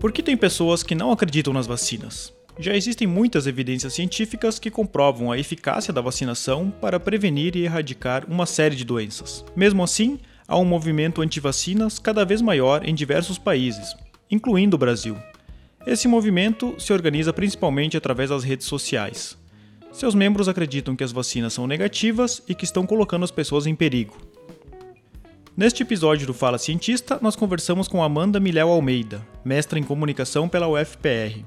Por que tem pessoas que não acreditam nas vacinas? Já existem muitas evidências científicas que comprovam a eficácia da vacinação para prevenir e erradicar uma série de doenças. Mesmo assim, há um movimento anti-vacinas cada vez maior em diversos países, incluindo o Brasil. Esse movimento se organiza principalmente através das redes sociais. Seus membros acreditam que as vacinas são negativas e que estão colocando as pessoas em perigo. Neste episódio do Fala Cientista, nós conversamos com Amanda Miléu Almeida, mestra em comunicação pela UFPR.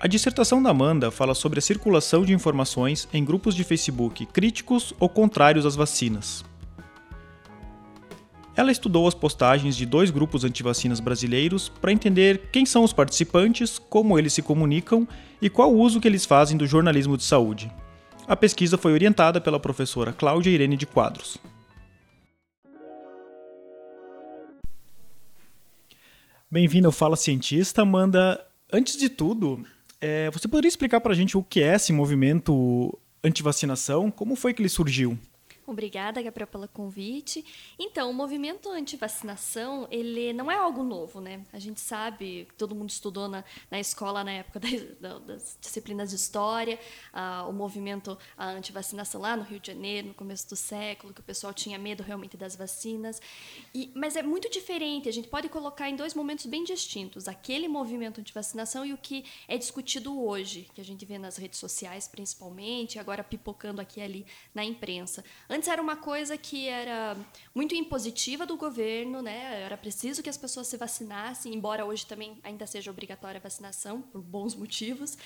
A dissertação da Amanda fala sobre a circulação de informações em grupos de Facebook críticos ou contrários às vacinas. Ela estudou as postagens de dois grupos antivacinas brasileiros para entender quem são os participantes, como eles se comunicam e qual o uso que eles fazem do jornalismo de saúde. A pesquisa foi orientada pela professora Cláudia Irene de Quadros. Bem-vindo ao Fala Cientista, Amanda. Antes de tudo, é, você poderia explicar para a gente o que é esse movimento anti-vacinação? Como foi que ele surgiu? Obrigada, Gabriel, pelo convite. Então, o movimento anti-vacinação, ele não é algo novo, né? A gente sabe, todo mundo estudou na, na escola na época das, das disciplinas de história, uh, o movimento anti-vacinação lá no Rio de Janeiro, no começo do século, que o pessoal tinha medo realmente das vacinas. E, mas é muito diferente, a gente pode colocar em dois momentos bem distintos, aquele movimento anti-vacinação e o que é discutido hoje, que a gente vê nas redes sociais principalmente, agora pipocando aqui e ali na imprensa. Antes era uma coisa que era muito impositiva do governo, né? Era preciso que as pessoas se vacinassem, embora hoje também ainda seja obrigatória a vacinação, por bons motivos.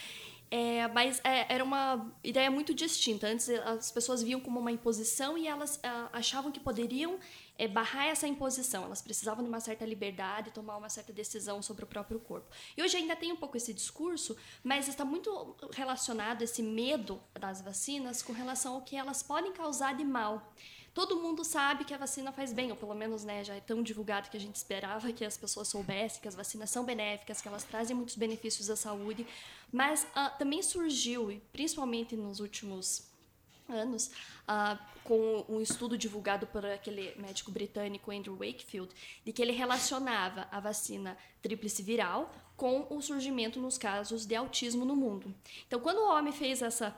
É, mas é, era uma ideia muito distinta. Antes as pessoas viam como uma imposição e elas ah, achavam que poderiam é, barrar essa imposição. Elas precisavam de uma certa liberdade, tomar uma certa decisão sobre o próprio corpo. E hoje ainda tem um pouco esse discurso, mas está muito relacionado esse medo das vacinas com relação ao que elas podem causar de mal. Todo mundo sabe que a vacina faz bem, ou pelo menos né, já é tão divulgado que a gente esperava que as pessoas soubessem que as vacinas são benéficas, que elas trazem muitos benefícios à saúde. Mas uh, também surgiu, principalmente nos últimos anos, uh, com um estudo divulgado por aquele médico britânico Andrew Wakefield, de que ele relacionava a vacina tríplice viral com o surgimento nos casos de autismo no mundo. Então, quando o homem fez essa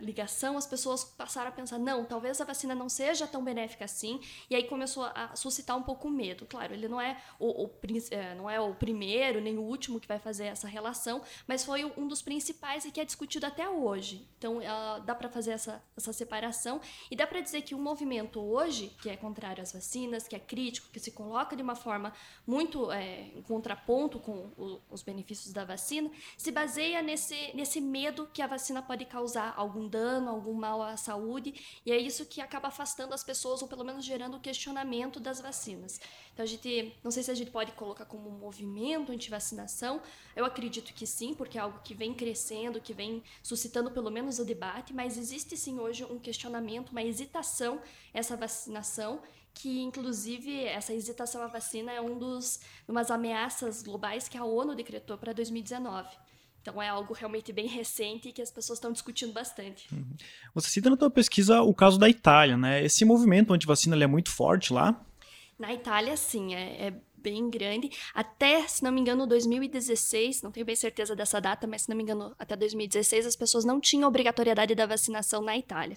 ligação, as pessoas passaram a pensar, não, talvez a vacina não seja tão benéfica assim, e aí começou a suscitar um pouco o medo. Claro, ele não é o, o é, não é o primeiro nem o último que vai fazer essa relação, mas foi um dos principais e que é discutido até hoje. Então, uh, dá para fazer essa, essa separação e dá para dizer que o movimento hoje, que é contrário às vacinas, que é crítico, que se coloca de uma forma muito é, em contraponto com o, os benefícios da vacina, se baseia nesse, nesse medo que a vacina pode causar algum dano, algum mal à saúde, e é isso que acaba afastando as pessoas, ou pelo menos gerando questionamento das vacinas. Então a gente, não sei se a gente pode colocar como um movimento anti-vacinação, eu acredito que sim, porque é algo que vem crescendo, que vem suscitando pelo menos o debate, mas existe sim hoje um questionamento, uma hesitação essa vacinação, que inclusive essa hesitação à vacina é um dos umas ameaças globais que a ONU decretou para 2019. Então é algo realmente bem recente que as pessoas estão discutindo bastante. Uhum. Você cita na sua pesquisa o caso da Itália, né? Esse movimento anti-vacina é muito forte lá? Na Itália, sim, é, é, bem grande. Até, se não me engano, 2016, não tenho bem certeza dessa data, mas se não me engano, até 2016 as pessoas não tinham obrigatoriedade da vacinação na Itália.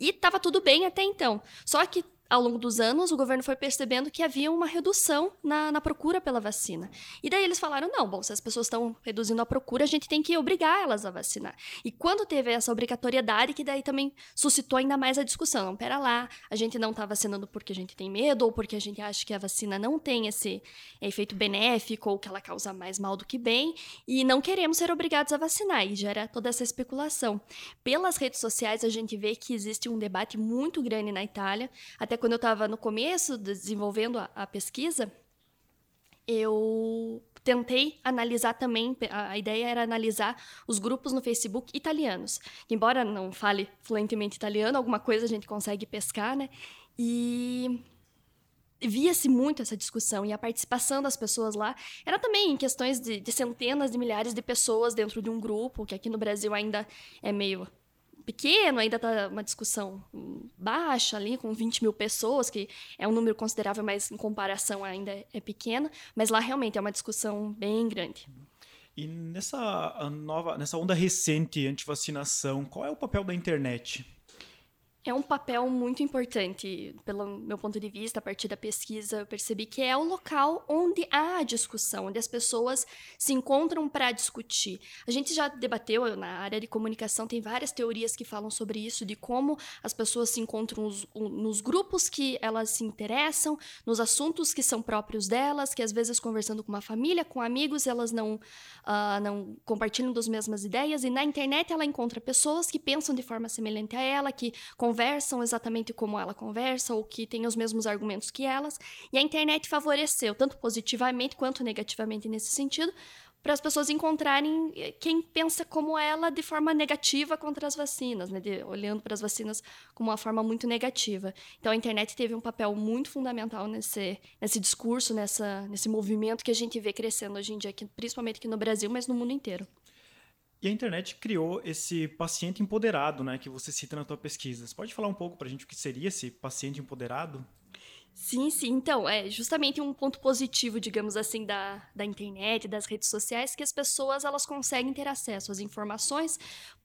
E estava tudo bem até então. Só que ao longo dos anos, o governo foi percebendo que havia uma redução na, na, procura pela vacina. E daí eles falaram: não, bom, se as pessoas estão reduzindo a procura, a gente tem que obrigar elas a vacinar. E quando teve essa obrigatoriedade, que daí também suscitou ainda mais a discussão: não, pera lá, a gente não está vacinando porque a gente tem medo, ou porque a gente acha que a vacina não tem esse efeito benéfico, ou que ela causa mais mal do que bem, e não queremos ser obrigados a vacinar. E gera toda essa especulação. Pelas redes sociais, a gente vê que existe um debate muito grande na Itália, até quando eu estava no começo, desenvolvendo a, a, pesquisa, eu tentei analisar também, a ideia era analisar os grupos no Facebook italianos. Embora não fale fluentemente italiano, alguma coisa a gente consegue pescar, né? E via-se muito essa discussão e a participação das pessoas lá era também em questões de, de, centenas de milhares de pessoas dentro de um grupo, que aqui no Brasil ainda é meio pequeno, ainda está uma discussão baixa ali, com 20 mil pessoas, que é um número considerável, mas em comparação ainda é pequeno. Mas lá realmente é uma discussão bem grande. E nessa nova, nessa onda recente anti-vacinação, qual é o papel da internet? É um papel muito importante, pelo meu ponto de vista, a partir da pesquisa, eu percebi que é o local onde há discussão, onde as pessoas se encontram para discutir. A gente já debateu na área de comunicação, tem várias teorias que falam sobre isso, de como as pessoas se encontram nos, nos grupos que elas se interessam, nos assuntos que são próprios delas, que às vezes conversando com uma família, com amigos, elas não, uh, não compartilham das mesmas ideias, e na internet ela encontra pessoas que pensam de forma semelhante a ela, que conversam conversam exatamente como ela conversa ou que têm os mesmos argumentos que elas. E a internet favoreceu, tanto positivamente quanto negativamente nesse sentido, para as pessoas encontrarem eh, quem pensa como ela de forma negativa contra as vacinas, né? De, olhando para as vacinas como uma forma muito negativa. Então a internet teve um papel muito fundamental nesse, nesse discurso, nessa, nesse movimento que a gente vê crescendo hoje em dia, aqui, principalmente aqui no Brasil, mas no mundo inteiro. E a internet criou esse paciente empoderado, né, que você cita na tua pesquisa. Você pode falar um pouco para a gente o que seria esse paciente empoderado? Sim, sim. Então, é justamente um ponto positivo, digamos assim, da, da internet, das redes sociais, que as pessoas elas conseguem ter acesso às informações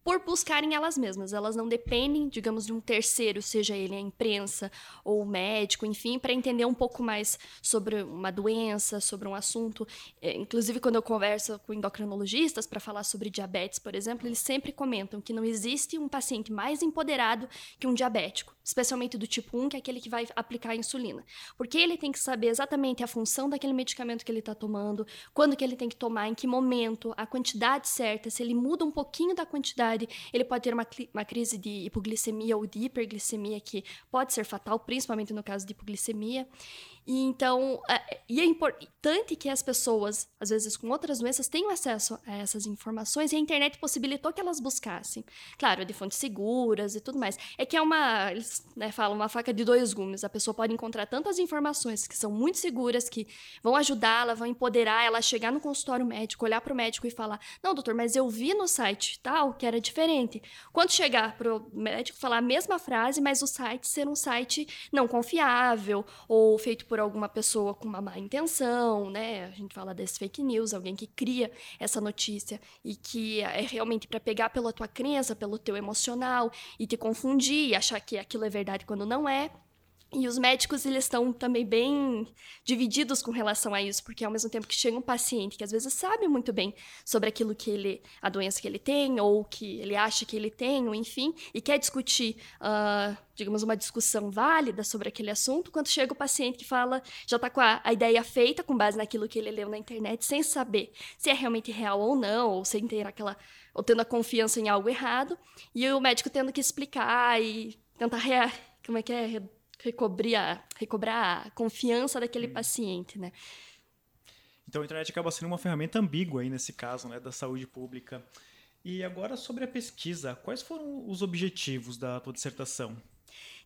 por buscarem elas mesmas. Elas não dependem, digamos, de um terceiro, seja ele a imprensa ou o médico, enfim, para entender um pouco mais sobre uma doença, sobre um assunto. É, inclusive, quando eu converso com endocrinologistas para falar sobre diabetes, por exemplo, eles sempre comentam que não existe um paciente mais empoderado que um diabético, especialmente do tipo 1, que é aquele que vai aplicar a insulina. Porque ele tem que saber exatamente a função daquele medicamento que ele está tomando, quando que ele tem que tomar, em que momento, a quantidade certa, se ele muda um pouquinho da quantidade ele pode ter uma, uma crise de hipoglicemia ou de hiperglicemia, que pode ser fatal, principalmente no caso de hipoglicemia. E então, é, e é importante que as pessoas, às vezes com outras doenças, tenham acesso a essas informações e a internet possibilitou que elas buscassem. Claro, de fontes seguras e tudo mais. É que é uma, eles né, falam, uma faca de dois gumes. A pessoa pode encontrar tantas informações que são muito seguras, que vão ajudá-la, vão empoderar ela a chegar no consultório médico, olhar para o médico e falar: Não, doutor, mas eu vi no site tal que era diferente. Quando chegar para o médico falar a mesma frase, mas o site ser um site não confiável ou feito por alguma pessoa com uma má intenção, né? A gente fala desse fake news, alguém que cria essa notícia e que é realmente para pegar pela tua crença, pelo teu emocional e te confundir e achar que aquilo é verdade quando não é. E os médicos, eles estão também bem divididos com relação a isso, porque ao mesmo tempo que chega um paciente que às vezes sabe muito bem sobre aquilo que ele, a doença que ele tem, ou que ele acha que ele tem, ou enfim, e quer discutir, uh, digamos, uma discussão válida sobre aquele assunto, quando chega o paciente que fala, já está com a, a, ideia feita, com base naquilo que ele leu na internet, sem saber se é realmente real ou não, ou sem ter aquela, ou tendo a confiança em algo errado, e o médico tendo que explicar e tentar, rea, como é que é, recobrar, recobrar a confiança daquele hum. paciente, né? Então a internet acaba sendo uma ferramenta ambígua aí nesse caso, né, da saúde pública. E agora sobre a pesquisa, quais foram os objetivos da tua dissertação?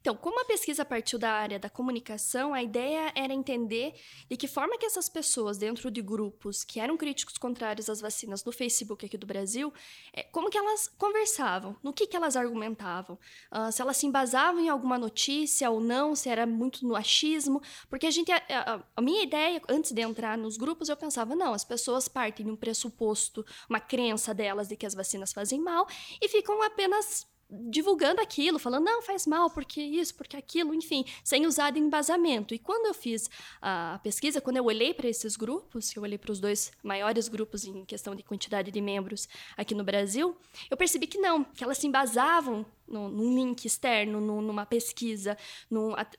Então, como a pesquisa partiu da área da comunicação, a ideia era entender de que forma que essas pessoas dentro de grupos que eram críticos contrários às vacinas no Facebook aqui do Brasil, é, como que elas conversavam, no que, que elas argumentavam, uh, se elas se embasavam em alguma notícia ou não, se era muito no achismo, porque a gente, a, a, a minha ideia, antes de entrar nos grupos, eu pensava, não, as pessoas partem de um pressuposto, uma crença delas de que as vacinas fazem mal e ficam apenas divulgando aquilo, falando, não, faz mal, porque isso, porque aquilo, enfim, sem usar de embasamento. E quando eu fiz a pesquisa, quando eu olhei para esses grupos, eu olhei para os dois maiores grupos em questão de quantidade de membros aqui no Brasil, eu percebi que não, que elas se embasavam no, num link externo, no, numa pesquisa,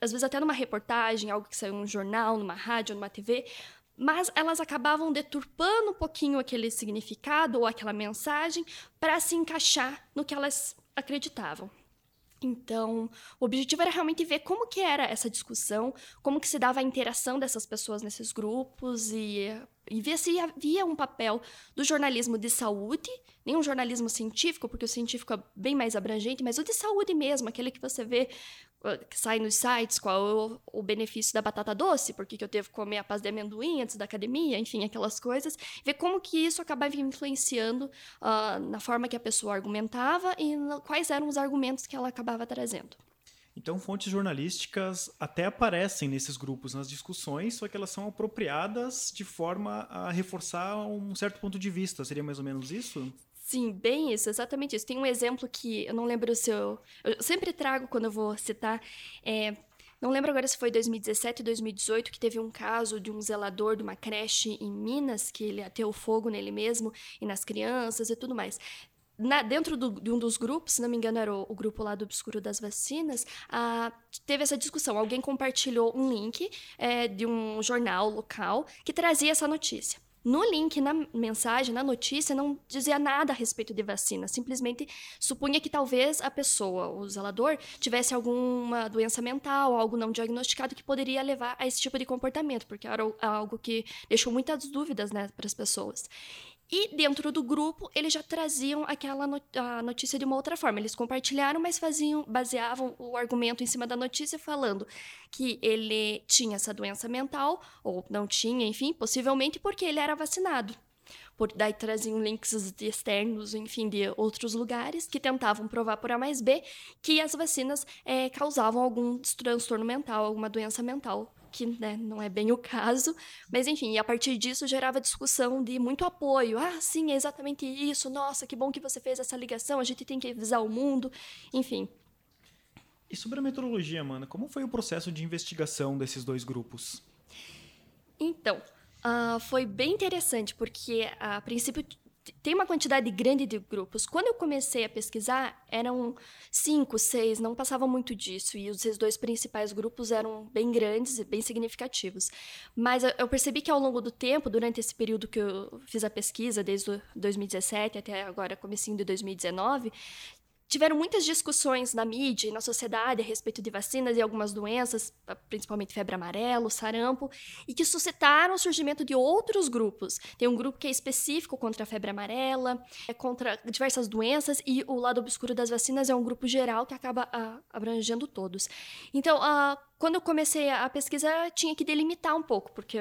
às vezes até numa reportagem, algo que saiu num jornal, numa rádio, numa TV, mas elas acabavam deturpando um pouquinho aquele significado ou aquela mensagem para se encaixar no que elas acreditavam. Então, o objetivo era realmente ver como que era essa discussão, como que se dava a interação dessas pessoas nesses grupos e e ver se havia um papel do jornalismo de saúde, nem um jornalismo científico, porque o científico é bem mais abrangente, mas o de saúde mesmo, aquele que você vê que sai nos sites, qual é o, o benefício da batata doce, por que eu devo comer a paz de amendoim antes da academia, enfim, aquelas coisas, ver como que isso acabava influenciando uh, na forma que a pessoa argumentava e quais eram os argumentos que ela acabava trazendo. Então, fontes jornalísticas até aparecem nesses grupos nas discussões, só que elas são apropriadas de forma a reforçar um certo ponto de vista. Seria mais ou menos isso? Sim, bem isso, exatamente isso. Tem um exemplo que eu não lembro se eu. Eu sempre trago quando eu vou citar. É, não lembro agora se foi 2017 ou 2018 que teve um caso de um zelador de uma creche em Minas, que ele ateu fogo nele mesmo e nas crianças e tudo mais na, dentro do, de um dos grupos, se não me engano era o, o grupo lá do Obscuro das Vacinas, teve essa discussão. Alguém compartilhou um link é, de um jornal local que trazia essa notícia. No link, na mensagem, na notícia, não dizia nada a respeito de vacina. Simplesmente supunha que talvez a pessoa, o zelador, tivesse alguma doença mental, algo não diagnosticado que poderia levar a esse tipo de comportamento, porque era algo que deixou muitas dúvidas né, para as pessoas. E dentro do grupo, eles já traziam aquela notícia de uma outra forma. Eles compartilharam, mas faziam, baseavam o argumento em cima da notícia, falando que ele tinha essa doença mental, ou não tinha, enfim, possivelmente porque ele era vacinado. Por, daí traziam links externos, enfim, de outros lugares que tentavam provar por A mais B que as vacinas é, causavam algum transtorno mental, alguma doença mental que né, não é bem o caso, mas enfim, e a partir disso gerava discussão de muito apoio. Ah, sim, é exatamente isso. Nossa, que bom que você fez essa ligação. A gente tem que avisar o mundo, enfim. E sobre a metodologia, Mana, como foi o processo de investigação desses dois grupos? Então, uh, foi bem interessante, porque a princípio tem uma quantidade grande de grupos. Quando eu comecei a pesquisar, eram cinco, seis, não passava muito disso. E os dois principais grupos eram bem grandes e bem significativos. Mas eu percebi que ao longo do tempo, durante esse período que eu fiz a pesquisa, desde 2017 até agora, comecinho de 2019, tiveram muitas discussões na mídia e na sociedade a respeito de vacinas e algumas doenças, principalmente febre amarela, sarampo, e que suscitaram o surgimento de outros grupos. Tem um grupo que é específico contra a febre amarela, é contra diversas doenças, e o lado obscuro das vacinas é um grupo geral que acaba a, abrangendo todos. Então, a, quando eu comecei a pesquisar, tinha que delimitar um pouco, porque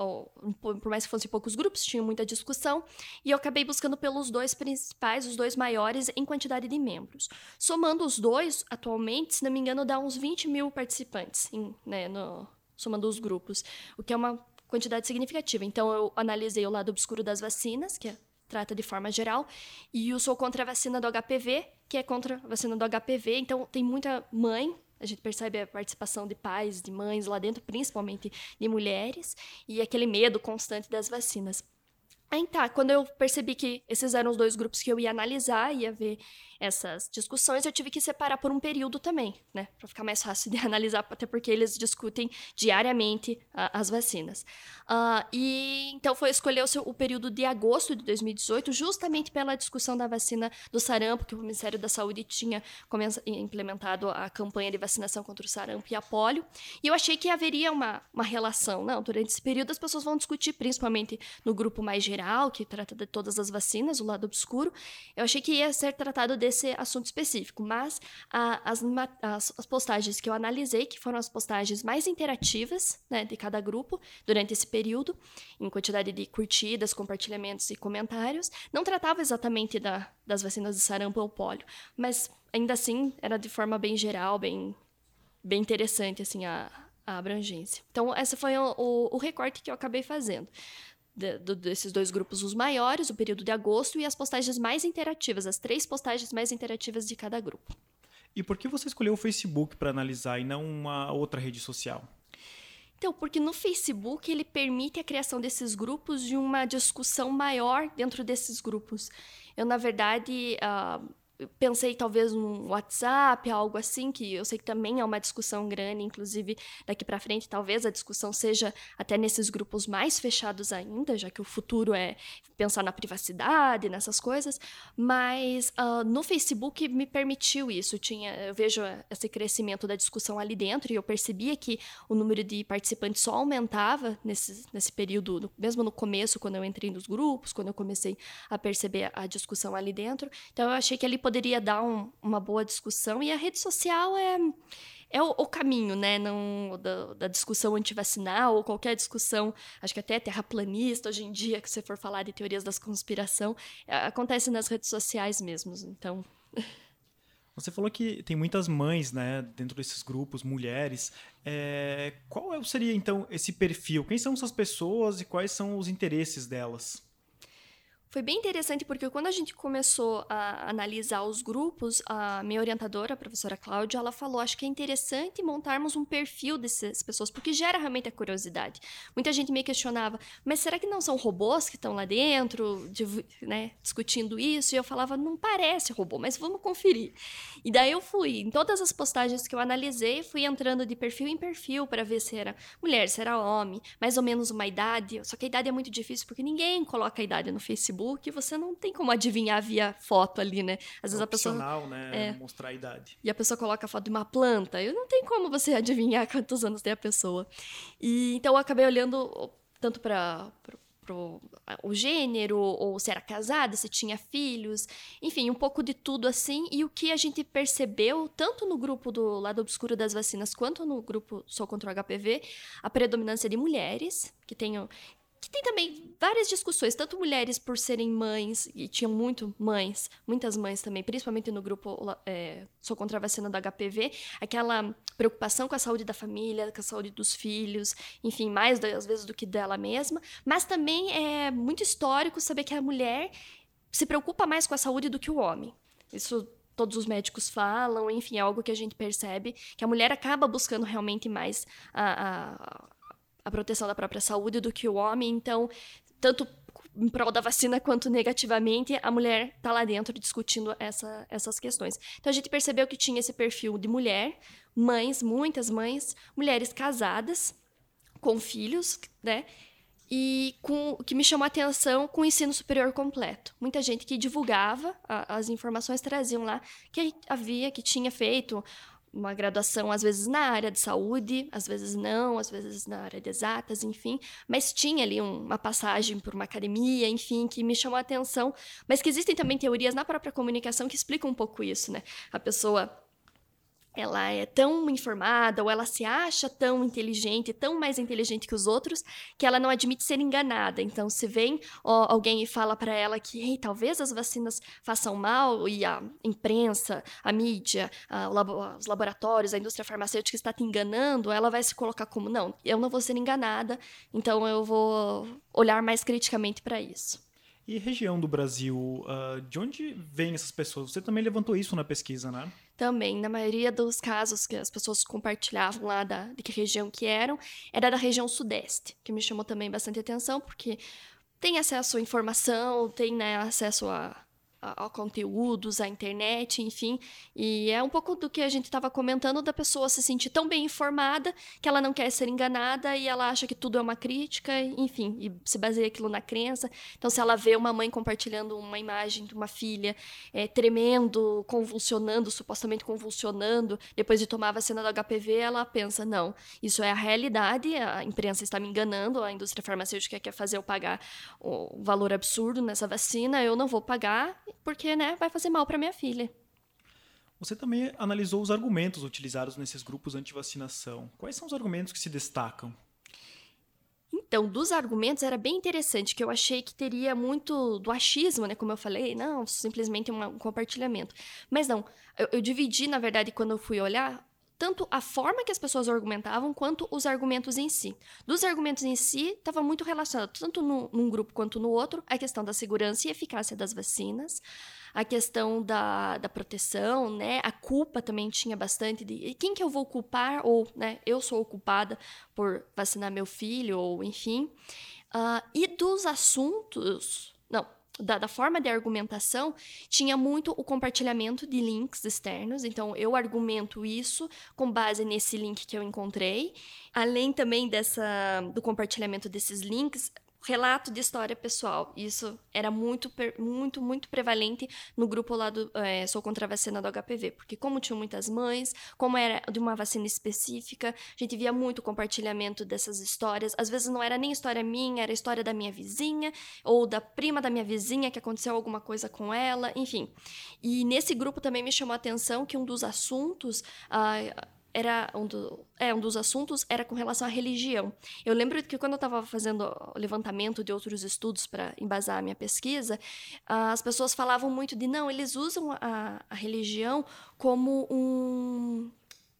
eram por mais que fossem poucos grupos, tinha muita discussão, e eu acabei buscando pelos dois principais, os dois maiores, em quantidade de membros. Somando os dois, atualmente, se não me engano, dá uns 20 mil participantes, em, né, no, somando os grupos, o que é uma quantidade significativa. Então, eu analisei o lado obscuro das vacinas, que é, trata de forma geral, e eu sou contra a vacina do HPV, que é contra a vacina do HPV, então tem muita mãe a gente percebe a participação de pais, de mães lá dentro, principalmente de mulheres, e aquele medo constante das vacinas. Aí tá, quando eu percebi que esses eram os dois grupos que eu ia analisar, ia ver essas discussões, eu tive que separar por um período também, né? Para ficar mais fácil de analisar, até porque eles discutem diariamente uh, as vacinas. Uh, e então foi escolher o, o, período de agosto de 2018, justamente pela discussão da vacina do sarampo, que o Ministério da Saúde tinha implementado a campanha de vacinação contra o sarampo e a polio. E eu achei que haveria uma, uma relação. Não, durante esse período as pessoas vão discutir, principalmente no grupo mais geral, que trata de todas as vacinas, o lado obscuro. Eu achei que ia ser tratado desse desse assunto específico, mas a, as, as, as, postagens que eu analisei, que foram as postagens mais interativas né, de cada grupo durante esse período, em quantidade de curtidas, compartilhamentos e comentários, não tratava exatamente da, das vacinas de sarampo ou polio, mas ainda assim era de forma bem geral, bem, bem interessante assim a, a abrangência. Então, esse foi o, o, o recorte que eu acabei fazendo de, de, desses dois grupos os maiores, o período de agosto, e as postagens mais interativas, as três postagens mais interativas de cada grupo. E por que você escolheu o Facebook para analisar e não uma outra rede social? Então, porque no Facebook ele permite a criação desses grupos e uma discussão maior dentro desses grupos. Eu, na verdade, uh, pensei talvez no WhatsApp, algo assim, que eu sei que também é uma discussão grande, inclusive daqui para frente talvez a discussão seja até nesses grupos mais fechados ainda, já que o futuro é pensar na privacidade, nessas coisas, mas uh, no Facebook me permitiu isso. Tinha, eu vejo esse crescimento da discussão ali dentro e eu percebia que o número de participantes só aumentava nesse, nesse período, no, mesmo no começo, quando eu entrei nos grupos, quando eu comecei a perceber a discussão ali dentro. Então eu achei que ali poderia dar um, uma boa discussão. E a rede social é, é o, o caminho, né? Não, da, da, discussão antivacinal ou qualquer discussão, acho que até terraplanista hoje em dia, que você for falar de teorias da conspiração, é, acontece nas redes sociais mesmo. Então. Você falou que tem muitas mães, né, dentro desses grupos, mulheres. É, qual é, seria então esse perfil? Quem são essas pessoas e quais são os interesses delas? Foi bem interessante porque quando a gente começou a analisar os grupos, a minha orientadora, a professora Cláudia, ela falou: acho que é interessante montarmos um perfil dessas pessoas, porque gera realmente a curiosidade. Muita gente me questionava, mas será que não são robôs que estão lá dentro, de, né, discutindo isso? E eu falava: não parece robô, mas vamos conferir. E daí eu fui, em todas as postagens que eu analisei, fui entrando de perfil em perfil para ver se era mulher, se era homem, mais ou menos uma idade. Só que a idade é muito difícil porque ninguém coloca a idade no Facebook Facebook, você não tem como adivinhar via foto ali, né? Às vezes é a pessoa. né? É, mostrar a idade. E a pessoa coloca a foto de uma planta. E não tem como você adivinhar quantos anos tem a pessoa. E então eu acabei olhando tanto para o gênero, ou se era casada, se tinha filhos, enfim, um pouco de tudo assim. E o que a gente percebeu, tanto no grupo do lado obscuro das vacinas, quanto no grupo Sou contra o HPV, a predominância de mulheres, que tenham que tem também várias discussões, tanto mulheres por serem mães, e tinham muito mães, muitas mães também, principalmente no grupo é, Sou contra a vacina do HPV, aquela preocupação com a saúde da família, com a saúde dos filhos, enfim, mais às vezes do que dela mesma, mas também é muito histórico saber que a mulher se preocupa mais com a saúde do que o homem. Isso todos os médicos falam, enfim, é algo que a gente percebe, que a mulher acaba buscando realmente mais a, a a proteção da própria saúde do que o homem. Então, tanto em prol da vacina quanto negativamente, a mulher está lá dentro discutindo essa, essas questões. Então a gente percebeu que tinha esse perfil de mulher, mães, muitas mães, mulheres casadas com filhos, né? E com, o que me chamou a atenção com o ensino superior completo. Muita gente que divulgava a, as informações traziam lá que havia, que tinha feito uma graduação, às vezes na área de saúde, às vezes não, às vezes na área de exatas, enfim, mas tinha ali uma passagem por uma academia, enfim, que me chamou a atenção, mas que existem também teorias na própria comunicação que explicam um pouco isso, né? A pessoa ela é tão informada ou ela se acha tão inteligente, tão mais inteligente que os outros, que ela não admite ser enganada. Então, se vem ó, alguém e fala para ela que Ei, talvez as vacinas façam mal e a imprensa, a mídia, a, os laboratórios, a indústria farmacêutica está te enganando, ela vai se colocar como não, eu não vou ser enganada, então eu vou olhar mais criticamente para isso. E região do Brasil, uh, de onde vêm essas pessoas? Você também levantou isso na pesquisa, né? Também, na maioria dos casos que as pessoas compartilhavam lá da, de que região que eram, era da região sudeste, que me chamou também bastante atenção, porque tem acesso à informação, tem né, acesso a a, conteúdos, à internet, enfim. E é um pouco do que a gente estava comentando da pessoa se sentir tão bem informada que ela não quer ser enganada e ela acha que tudo é uma crítica, enfim, e se baseia aquilo na crença. Então, se ela vê uma mãe compartilhando uma imagem de uma filha é, tremendo, convulsionando, supostamente convulsionando, depois de tomar a vacina do HPV, ela pensa: não, isso é a realidade, a imprensa está me enganando, a indústria farmacêutica quer fazer eu pagar o valor absurdo nessa vacina, eu não vou pagar porque né, vai fazer mal para minha filha. Você também analisou os argumentos utilizados nesses grupos anti-vacinação. Quais são os argumentos que se destacam? Então, dos argumentos era bem interessante, que eu achei que teria muito do achismo, né? Como eu falei, não, simplesmente um compartilhamento. Mas não, eu, eu dividi, na verdade, quando eu fui olhar, tanto a forma que as pessoas argumentavam quanto os argumentos em si. Dos argumentos em si, estava muito relacionado, tanto no, num grupo quanto no outro, a questão da segurança e eficácia das vacinas, a questão da, da proteção, né? A culpa também tinha bastante de quem que eu vou culpar, ou né, eu sou culpada por vacinar meu filho, ou enfim. Uh, e dos assuntos. Não, da, da, forma de argumentação, tinha muito o compartilhamento de links externos. Então, eu argumento isso com base nesse link que eu encontrei. Além também dessa do compartilhamento desses links, relato de história pessoal. Isso era muito, muito, muito prevalente no grupo lá do é, Sou Contra a Vacina do HPV, porque como tinham muitas mães, como era de uma vacina específica, a gente via muito compartilhamento dessas histórias. Às vezes não era nem história minha, era história da minha vizinha ou da prima da minha vizinha que aconteceu alguma coisa com ela, enfim. E nesse grupo também me chamou a atenção que um dos assuntos ah, era um, do, é, um dos assuntos era com relação à religião. Eu lembro que quando eu estava fazendo levantamento de outros estudos para embasar a minha pesquisa, as pessoas falavam muito de não, eles usam a, a religião como um,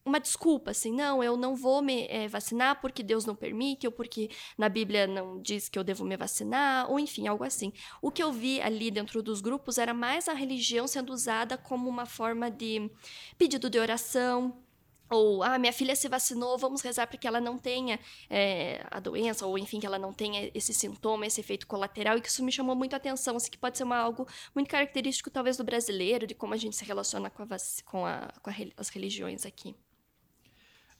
uma desculpa, assim, não, eu não vou me é, vacinar porque Deus não permite, ou porque na Bíblia não diz que eu devo me vacinar, ou enfim, algo assim. O que eu vi ali dentro dos grupos era mais a religião sendo usada como uma forma de pedido de oração, ou ah, minha filha se vacinou, vamos rezar para que ela não tenha é, a doença, ou enfim, que ela não tenha esse sintoma, esse efeito colateral, e que isso me chamou muito a atenção, assim, que pode ser uma, algo muito característico, talvez, do brasileiro, de como a gente se relaciona com, a, com, a, com a, as religiões aqui.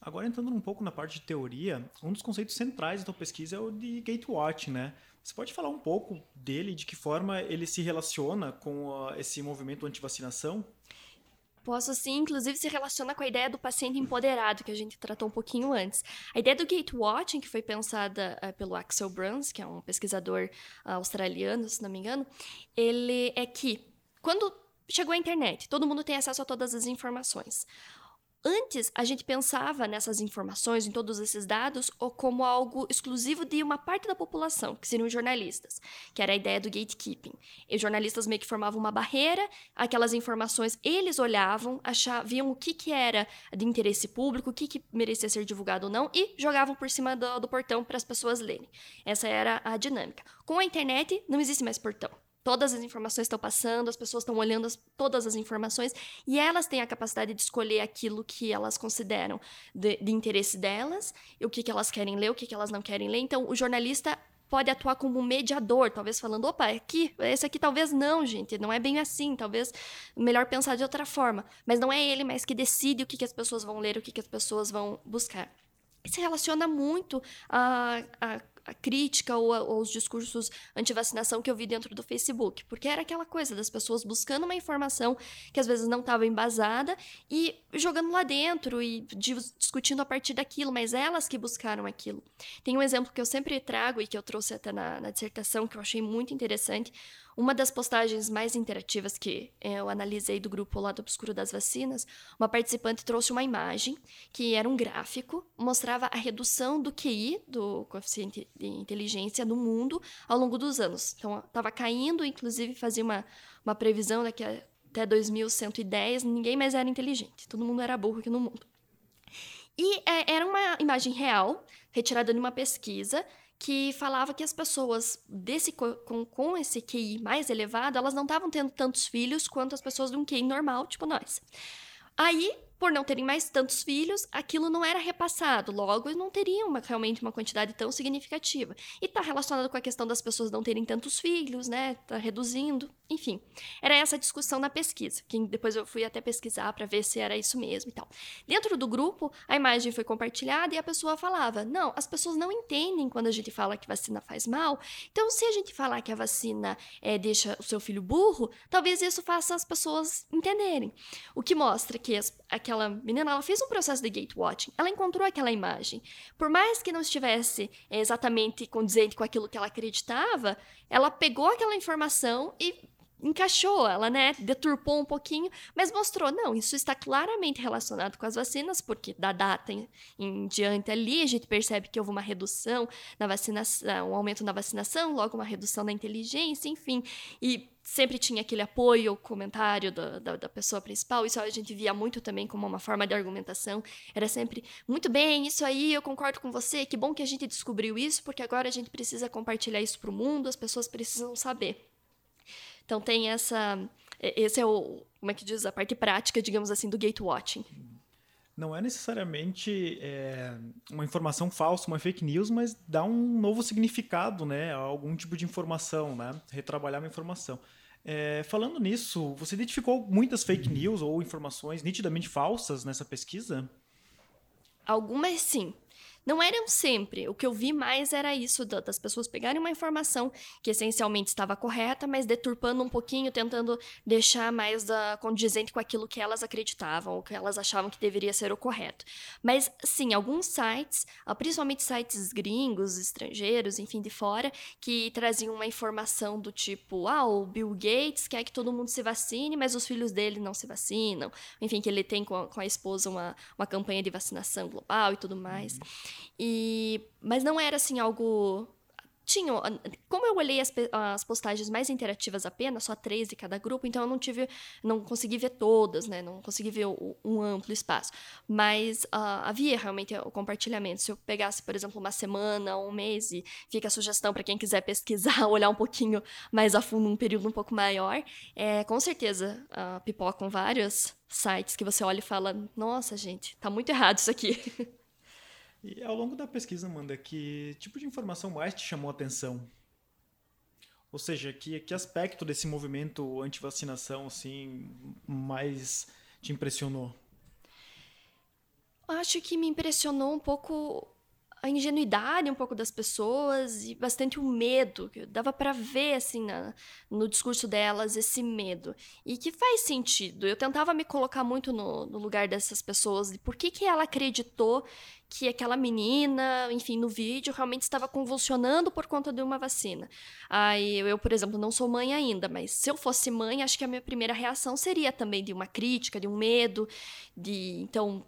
Agora, entrando um pouco na parte de teoria, um dos conceitos centrais da tua pesquisa é o de gatewatch, né? Você pode falar um pouco dele, de que forma ele se relaciona com uh, esse movimento anti-vacinação? Posso sim, inclusive se relaciona com a ideia do paciente empoderado, que a gente tratou um pouquinho antes. A ideia do gatewatching, que foi pensada uh, pelo Axel Bruns, que é um pesquisador uh, australiano, se não me engano, ele é que quando chegou a internet, todo mundo tem acesso a todas as informações. Antes, a gente pensava nessas informações, em todos esses dados, como algo exclusivo de uma parte da população, que seriam jornalistas, que era a ideia do gatekeeping. E os jornalistas meio que formavam uma barreira, aquelas informações eles olhavam, achavam, viam o que, que era de interesse público, o que, que merecia ser divulgado ou não, e jogavam por cima do, do portão para as pessoas lerem. Essa era a dinâmica. Com a internet, não existe mais portão. Todas as informações estão passando, as pessoas estão olhando as, todas as informações e elas têm a capacidade de escolher aquilo que elas consideram de, de interesse delas, o que, que elas querem ler, o que, que elas não querem ler. Então, o jornalista pode atuar como mediador, talvez falando, opa, aqui, esse aqui talvez não, gente, não é bem assim, talvez melhor pensar de outra forma. Mas não é ele mais que decide o que, que as pessoas vão ler, o que, que as pessoas vão buscar. Se relaciona muito a, a a crítica ou, a, ou os discursos anti-vacinação que eu vi dentro do Facebook, porque era aquela coisa das pessoas buscando uma informação que às vezes não estava embasada e jogando lá dentro e discutindo a partir daquilo, mas elas que buscaram aquilo. Tem um exemplo que eu sempre trago e que eu trouxe até na, na dissertação que eu achei muito interessante. Uma das postagens mais interativas que eu analisei do grupo Lado Obscuro das Vacinas, uma participante trouxe uma imagem que era um gráfico, mostrava a redução do QI, do coeficiente de inteligência, no mundo ao longo dos anos. Então, estava caindo, inclusive fazia uma, uma previsão daqui a, até 2110, ninguém mais era inteligente, todo mundo era burro aqui no mundo. E é, era uma imagem real, retirada de uma pesquisa, que falava que as pessoas desse com, com esse QI mais elevado, elas não estavam tendo tantos filhos quanto as pessoas de um QI normal, tipo nós. Aí por não terem mais tantos filhos, aquilo não era repassado, logo não teriam uma, realmente uma quantidade tão significativa. E está relacionado com a questão das pessoas não terem tantos filhos, né? Está reduzindo, enfim. Era essa discussão na pesquisa, que depois eu fui até pesquisar para ver se era isso mesmo e tal. Dentro do grupo, a imagem foi compartilhada e a pessoa falava: não, as pessoas não entendem quando a gente fala que vacina faz mal, então se a gente falar que a vacina é, deixa o seu filho burro, talvez isso faça as pessoas entenderem. O que mostra que as, aquela menina, ela fez um processo de gatewatching. Ela encontrou aquela imagem. Por mais que não estivesse exatamente condizente com aquilo que ela acreditava, ela pegou aquela informação e encaixou, ela, né, deturpou um pouquinho, mas mostrou, não, isso está claramente relacionado com as vacinas, porque da data em, em, diante ali a gente percebe que houve uma redução na vacinação, um aumento na vacinação, logo uma redução na inteligência, enfim, e sempre tinha aquele apoio, comentário da, da, da, pessoa principal, isso a gente via muito também como uma forma de argumentação, era sempre, muito bem, isso aí, eu concordo com você, que bom que a gente descobriu isso, porque agora a gente precisa compartilhar isso para o mundo, as pessoas precisam saber. Então tem essa. Esse é o. Como é que diz? A parte prática, digamos assim, do gatewatching. não é necessariamente é, uma informação falsa, uma fake news, mas dá um novo significado né, a algum tipo de informação, né? retrabalhar uma informação. É, falando nisso, você identificou muitas fake news ou informações nitidamente falsas nessa pesquisa? Algumas sim. Não eram sempre. O que eu vi mais era isso, das pessoas pegarem uma informação que essencialmente estava correta, mas deturpando um pouquinho, tentando deixar mais uh, condizente com aquilo que elas acreditavam, ou que elas achavam que deveria ser o correto. Mas, sim, alguns sites, uh, principalmente sites gringos, estrangeiros, enfim, de fora, que traziam uma informação do tipo: ah, o Bill Gates quer que todo mundo se vacine, mas os filhos dele não se vacinam. Enfim, que ele tem com a, com a esposa uma, uma campanha de vacinação global e tudo mais. E, mas não era assim algo tinha, como eu olhei as, as, postagens mais interativas apenas, só três de cada grupo, então eu não tive, não consegui ver todas, né? Não consegui ver o, um amplo espaço. Mas uh, havia realmente o compartilhamento. Se eu pegasse, por exemplo, uma semana, um mês, e fica a sugestão para quem quiser pesquisar, olhar um pouquinho mais a fundo, um período um pouco maior, é, com certeza uh, pipocam vários sites que você olha e fala: nossa, gente, tá muito errado isso aqui. E ao longo da pesquisa, Amanda, que tipo de informação mais te chamou a atenção? Ou seja, que, que aspecto desse movimento anti-vacinação assim, mais te impressionou? Acho que me impressionou um pouco a ingenuidade um pouco das pessoas e bastante o medo. Dava para ver, assim, na, no discurso delas, esse medo. E que faz sentido. Eu tentava me colocar muito no, no lugar dessas pessoas, de por que, que ela acreditou que aquela menina, enfim, no vídeo, realmente estava convulsionando por conta de uma vacina. Aí eu, por exemplo, não sou mãe ainda, mas se eu fosse mãe, acho que a minha primeira reação seria também de uma crítica, de um medo, de. Então,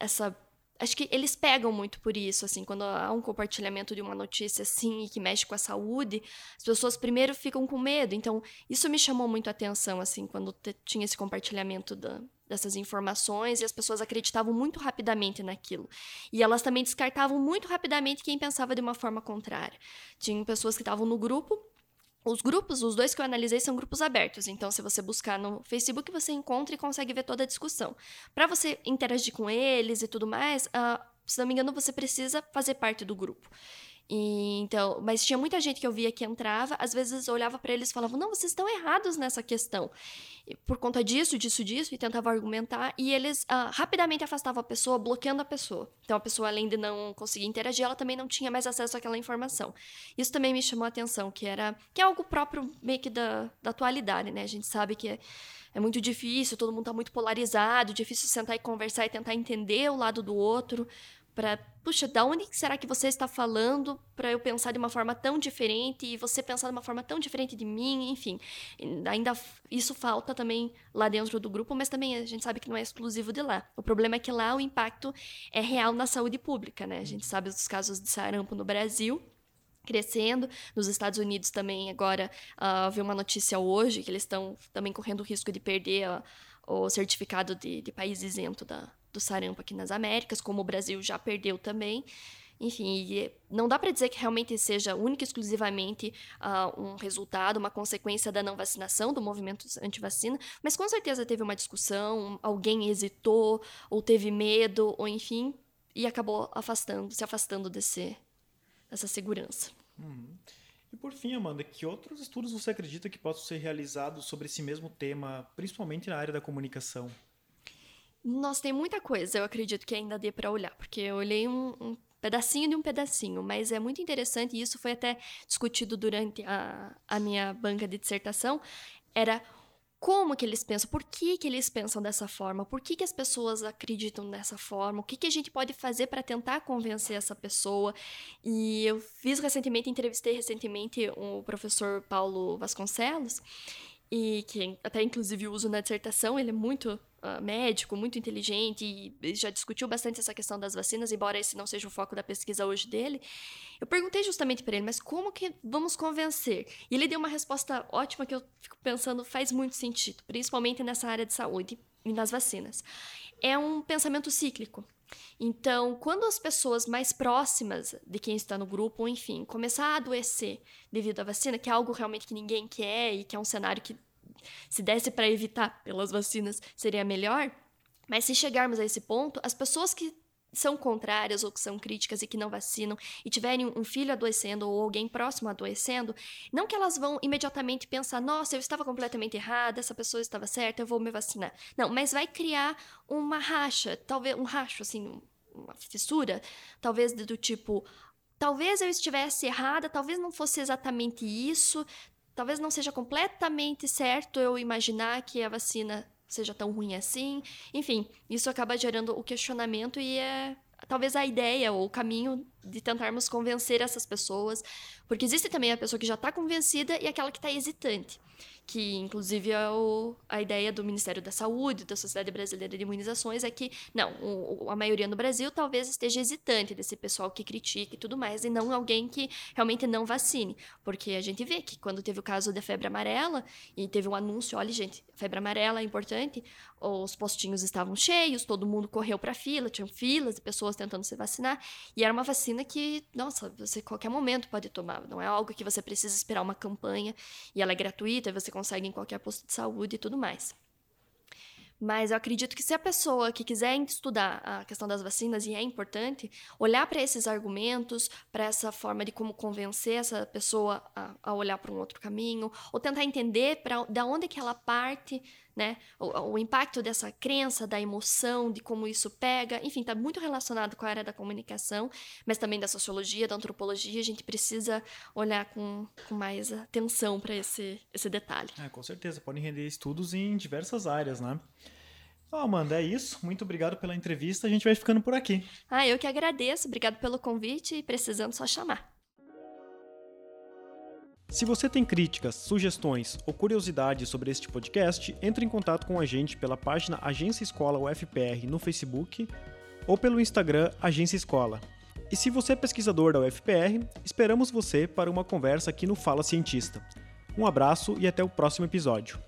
essa acho que eles pegam muito por isso, assim, quando há um compartilhamento de uma notícia assim que mexe com a saúde, as pessoas primeiro ficam com medo. Então, isso me chamou muito a atenção, assim, quando tinha esse compartilhamento da, dessas informações e as pessoas acreditavam muito rapidamente naquilo. E elas também descartavam muito rapidamente quem pensava de uma forma contrária. Tinham pessoas que estavam no grupo os grupos, os dois que eu analisei são grupos abertos, então se você buscar no Facebook, você encontra e consegue ver toda a discussão. Para você interagir com eles e tudo mais, uh, se não me engano, você precisa fazer parte do grupo. E, então, mas tinha muita gente que eu via que entrava, às vezes olhava para eles e falava: "Não, vocês estão errados nessa questão". E, por conta disso, disso, disso, e tentava argumentar, e eles uh, rapidamente afastavam a pessoa, bloqueando a pessoa. Então a pessoa além de não conseguir interagir, ela também não tinha mais acesso àquela informação. Isso também me chamou a atenção, que era que é algo próprio meio que da, da atualidade, né? A gente sabe que é, é muito difícil, todo mundo está muito polarizado, difícil sentar e conversar e tentar entender o lado do outro para, puxa, da onde será que você está falando para eu pensar de uma forma tão diferente e você pensar de uma forma tão diferente de mim, enfim. Ainda isso falta também lá dentro do grupo, mas também a gente sabe que não é exclusivo de lá. O problema é que lá o impacto é real na saúde pública, né? A gente sabe dos casos de sarampo no Brasil, crescendo. Nos Estados Unidos também agora uh, vi uma notícia hoje que eles estão também correndo o risco de perder uh, o certificado de, de país isento da, do sarampo aqui nas Américas, como o Brasil já perdeu também. Enfim, não dá para dizer que realmente seja única e exclusivamente uh, um resultado, uma consequência da não vacinação, do movimento anti-vacina, mas com certeza teve uma discussão, alguém hesitou, ou teve medo, ou enfim, e acabou afastando, se afastando desse, dessa segurança. Uhum. E por fim, Amanda, que outros estudos você acredita que possam ser realizados sobre esse mesmo tema, principalmente na área da comunicação? Nossa, tem muita coisa, eu acredito que ainda dê para olhar, porque eu olhei um, um, pedacinho de um pedacinho, mas é muito interessante, e isso foi até discutido durante a, a minha banca de dissertação, era como que eles pensam, por que, que eles pensam dessa forma, por que, que as pessoas acreditam dessa forma, o que, que a gente pode fazer para tentar convencer essa pessoa. E eu fiz recentemente, entrevistei recentemente o professor Paulo Vasconcelos, e que até inclusive uso na dissertação, ele é muito uh, médico, muito inteligente e já discutiu bastante essa questão das vacinas, embora esse não seja o foco da pesquisa hoje dele. Eu perguntei justamente para ele, mas como que vamos convencer? E ele deu uma resposta ótima que eu fico pensando faz muito sentido, principalmente nessa área de saúde e nas vacinas. É um pensamento cíclico. Então, quando as pessoas mais próximas de quem está no grupo, enfim, começar a adoecer devido à vacina, que é algo realmente que ninguém quer e que é um cenário que, se desse para evitar pelas vacinas, seria melhor, Mas se chegarmos a esse ponto, as pessoas que são contrárias ou que são críticas e que não vacinam e tiverem um filho adoecendo ou alguém próximo adoecendo, não que elas vão imediatamente pensar, nossa, eu estava completamente errada, essa pessoa estava certa, eu vou me vacinar. Não, mas vai criar uma racha, talvez um racho, assim, uma fissura, talvez do tipo, talvez eu estivesse errada, talvez não fosse exatamente isso, talvez não seja completamente certo eu imaginar que a vacina seja tão ruim assim. Enfim, isso acaba gerando o questionamento e é talvez a ideia ou o caminho de tentarmos convencer essas pessoas, porque existe também a pessoa que já está convencida e aquela que está hesitante que inclusive é o, a ideia do Ministério da Saúde, da Sociedade Brasileira de Imunizações, é que, não, o, a maioria no Brasil talvez esteja hesitante desse pessoal que critica e tudo mais, e não alguém que realmente não vacine. Porque a gente vê que quando teve o caso da febre amarela, e teve um anúncio, olha, gente, febre amarela é importante, os postinhos estavam cheios, todo mundo correu para fila, tinham filas de pessoas tentando se vacinar, e era uma vacina que, nossa, você qualquer momento pode tomar, não é algo que você precisa esperar uma campanha, e ela é gratuita, e você consegue em qualquer posto de saúde e tudo mais. Mas eu acredito que se a pessoa que quiser estudar a questão das vacinas, e é importante, olhar para esses argumentos, para essa forma de como convencer essa pessoa a, a olhar para um outro caminho, ou tentar entender para da onde que ela parte, né? O, o, impacto dessa crença, da emoção, de como isso pega, enfim, está muito relacionado com a área da comunicação, mas também da sociologia, da antropologia. A gente precisa olhar com, com mais atenção para esse, esse detalhe. É, com certeza, podem render estudos em diversas áreas, né? Oh, Amanda, é isso. Muito obrigado pela entrevista. A gente vai ficando por aqui. Ah, eu que agradeço. Obrigado pelo convite e precisando só chamar. Se você tem críticas, sugestões ou curiosidades sobre este podcast, entre em contato com a gente pela página Agência Escola UFPR no Facebook ou pelo Instagram Agência Escola. E se você é pesquisador da UFPR, esperamos você para uma conversa aqui no Fala Cientista. Um abraço e até o próximo episódio.